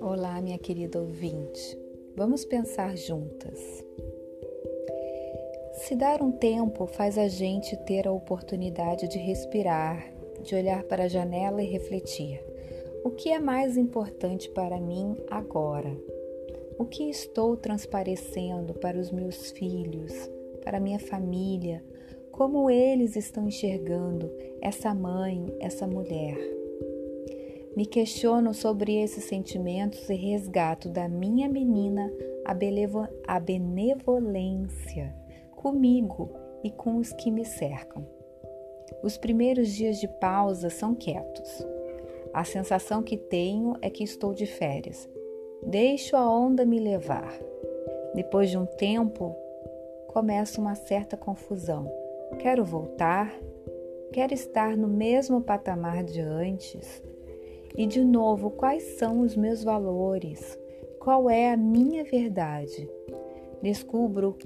Olá, minha querida ouvinte. Vamos pensar juntas. Se dar um tempo faz a gente ter a oportunidade de respirar, de olhar para a janela e refletir. O que é mais importante para mim agora? O que estou transparecendo para os meus filhos, para minha família? Como eles estão enxergando essa mãe, essa mulher? Me questiono sobre esses sentimentos e resgato da minha menina a, a benevolência comigo e com os que me cercam. Os primeiros dias de pausa são quietos. A sensação que tenho é que estou de férias. Deixo a onda me levar. Depois de um tempo, começa uma certa confusão. Quero voltar? Quero estar no mesmo patamar de antes? E de novo, quais são os meus valores? Qual é a minha verdade? Descubro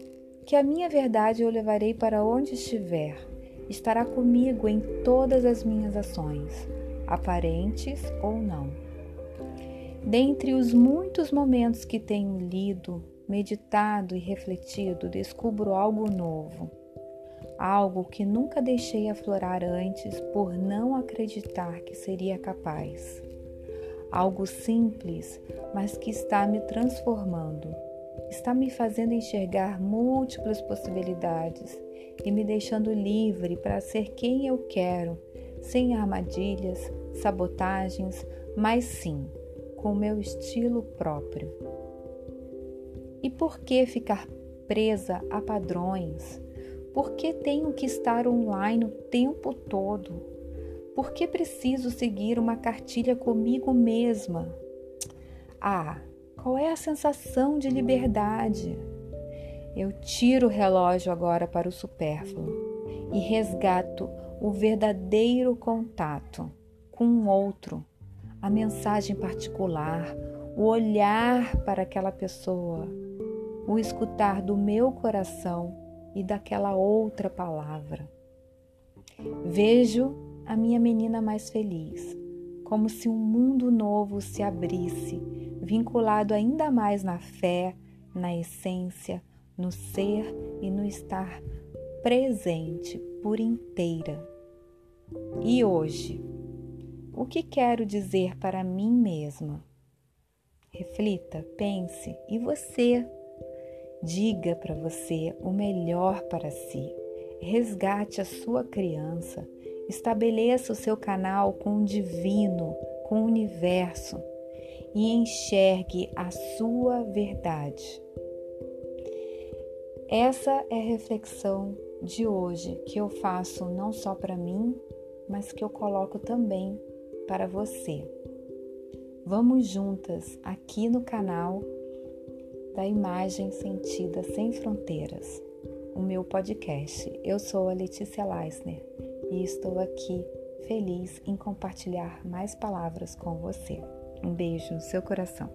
que a minha verdade eu levarei para onde estiver, estará comigo em todas as minhas ações, aparentes ou não. Dentre os muitos momentos que tenho lido, meditado e refletido, descubro algo novo algo que nunca deixei aflorar antes por não acreditar que seria capaz. Algo simples, mas que está me transformando, está me fazendo enxergar múltiplas possibilidades e me deixando livre para ser quem eu quero, sem armadilhas, sabotagens, mas sim com meu estilo próprio. E por que ficar presa a padrões? Por que tenho que estar online o tempo todo? Por que preciso seguir uma cartilha comigo mesma? Ah, qual é a sensação de liberdade? Eu tiro o relógio agora para o supérfluo e resgato o verdadeiro contato com o outro, a mensagem particular, o olhar para aquela pessoa, o escutar do meu coração e daquela outra palavra. Vejo a minha menina mais feliz, como se um mundo novo se abrisse, vinculado ainda mais na fé, na essência, no ser e no estar presente por inteira. E hoje, o que quero dizer para mim mesma? Reflita, pense, e você? Diga para você o melhor para si. Resgate a sua criança. Estabeleça o seu canal com o divino, com o universo e enxergue a sua verdade. Essa é a reflexão de hoje que eu faço não só para mim, mas que eu coloco também para você. Vamos juntas aqui no canal da imagem sentida sem fronteiras, o meu podcast. Eu sou a Letícia Leisner e estou aqui feliz em compartilhar mais palavras com você. Um beijo no seu coração.